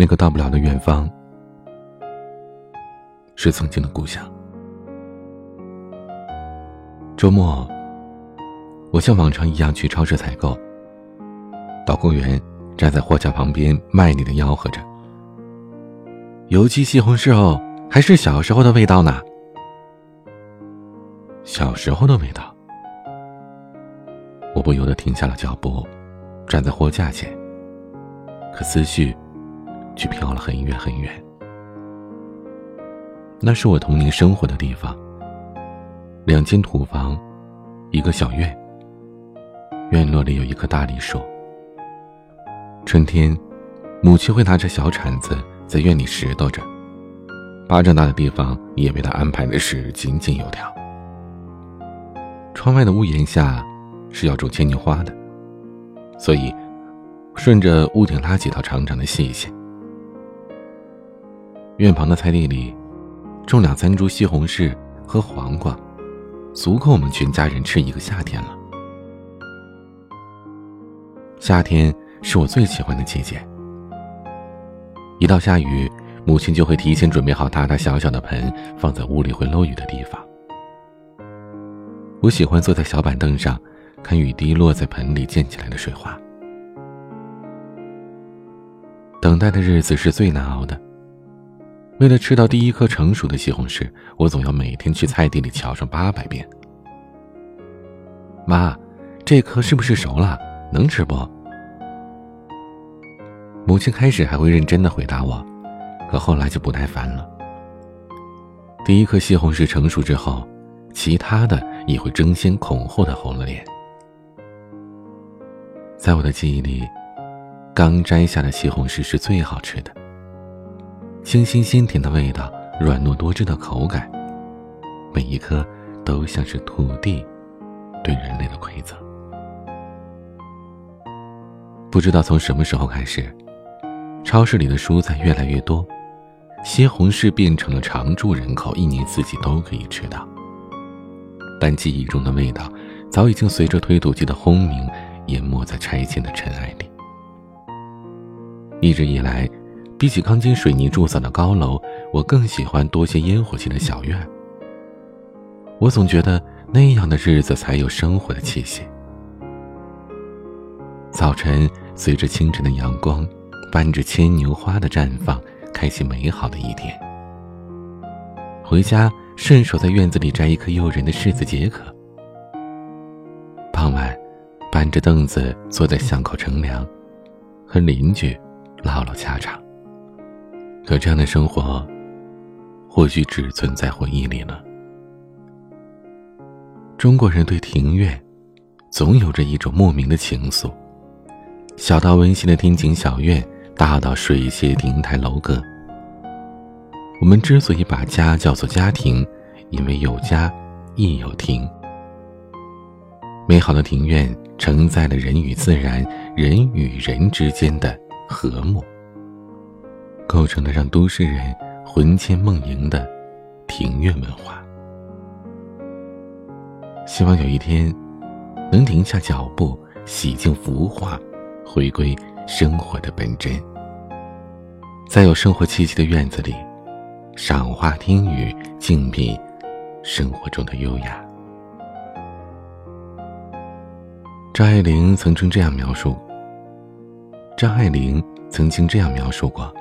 那个到不了的远方，是曾经的故乡。周末，我像往常一样去超市采购。导购员站在货架旁边，卖力的吆喝着：“有机西红柿哦，还是小时候的味道呢。”小时候的味道，我不由得停下了脚步，站在货架前。可思绪。却飘了很远很远。那是我童年生活的地方。两间土房，一个小院。院落里有一棵大梨树。春天，母亲会拿着小铲子在院里拾掇着，巴掌大的地方也被她安排的是井井有条。窗外的屋檐下是要种牵牛花的，所以顺着屋顶拉几条长长的细线。院旁的菜地里，种两三株西红柿和黄瓜，足够我们全家人吃一个夏天了。夏天是我最喜欢的季节。一到下雨，母亲就会提前准备好大大小小的盆，放在屋里会漏雨的地方。我喜欢坐在小板凳上，看雨滴落在盆里溅起来的水花。等待的日子是最难熬的。为了吃到第一颗成熟的西红柿，我总要每天去菜地里瞧上八百遍。妈，这颗是不是熟了？能吃不？母亲开始还会认真的回答我，可后来就不耐烦了。第一颗西红柿成熟之后，其他的也会争先恐后的红了脸。在我的记忆里，刚摘下的西红柿是最好吃的。清新鲜甜的味道，软糯多汁的口感，每一颗都像是土地对人类的馈赠。不知道从什么时候开始，超市里的蔬菜越来越多，西红柿变成了常住人口一年四季都可以吃到。但记忆中的味道，早已经随着推土机的轰鸣淹没在拆迁的尘埃里。一直以来。比起钢筋水泥铸造的高楼，我更喜欢多些烟火气的小院。我总觉得那样的日子才有生活的气息。早晨随着清晨的阳光，伴着牵牛花的绽放，开启美好的一天。回家顺手在院子里摘一颗诱人的柿子解渴。傍晚，搬着凳子坐在巷口乘凉，和邻居唠唠家常。可这样的生活，或许只存在回忆里了。中国人对庭院，总有着一种莫名的情愫。小到温馨的天井小院，大到水榭亭台楼阁。我们之所以把家叫做家庭，因为有家，亦有庭。美好的庭院承载了人与自然、人与人之间的和睦。构成了让都市人魂牵梦萦的庭院文化。希望有一天，能停下脚步，洗净浮华，回归生活的本真。在有生活气息的院子里，赏花听雨，静谧生活中的优雅。张爱玲曾经这样描述。张爱玲曾经这样描述过。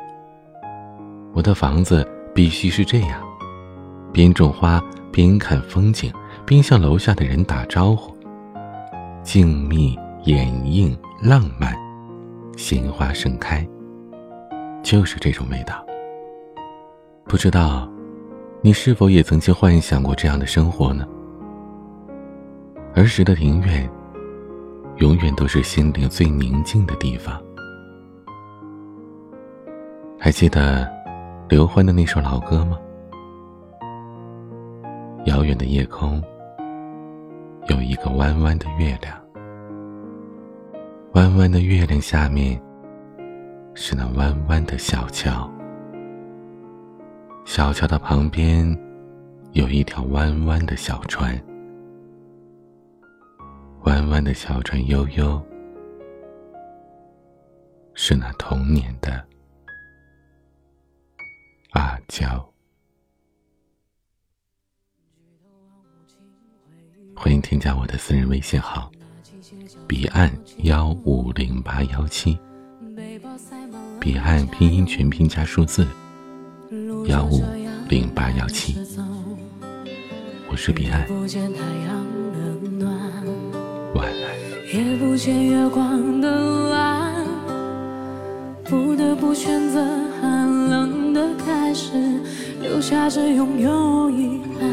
我的房子必须是这样：边种花，边看风景，边向楼下的人打招呼。静谧、掩映、浪漫，鲜花盛开，就是这种味道。不知道，你是否也曾经幻想过这样的生活呢？儿时的庭院，永远都是心灵最宁静的地方。还记得。刘欢的那首老歌吗？遥远的夜空，有一个弯弯的月亮。弯弯的月亮下面，是那弯弯的小桥。小桥的旁边，有一条弯弯的小船。弯弯的小船悠悠，是那童年的。交。欢迎添加我的私人微信号：彼岸幺五零八幺七。彼岸拼音全拼加数字幺五零八幺七。我是彼岸。晚安。也不见月光的蓝，不得不选择冷的开始，留下只拥有遗憾。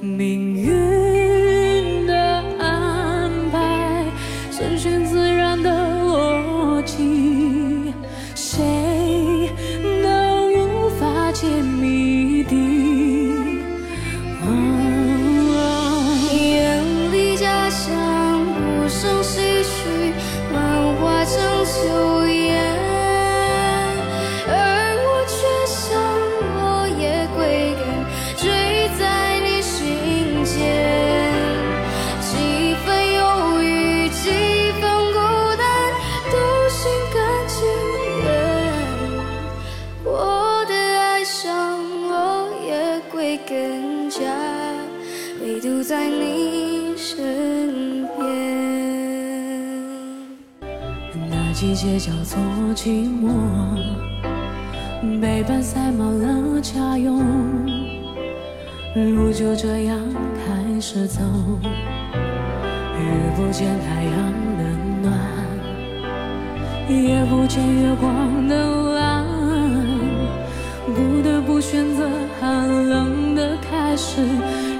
命运的安排，遵循自然的逻辑，谁都无法解谜底。家，唯独在你身边。那季节叫做寂寞，背板塞满了家用，路就这样开始走，日不见太阳的暖，夜不见月光的温，不得不选择寒冷的开始，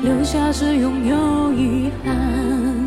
留下只拥有遗憾。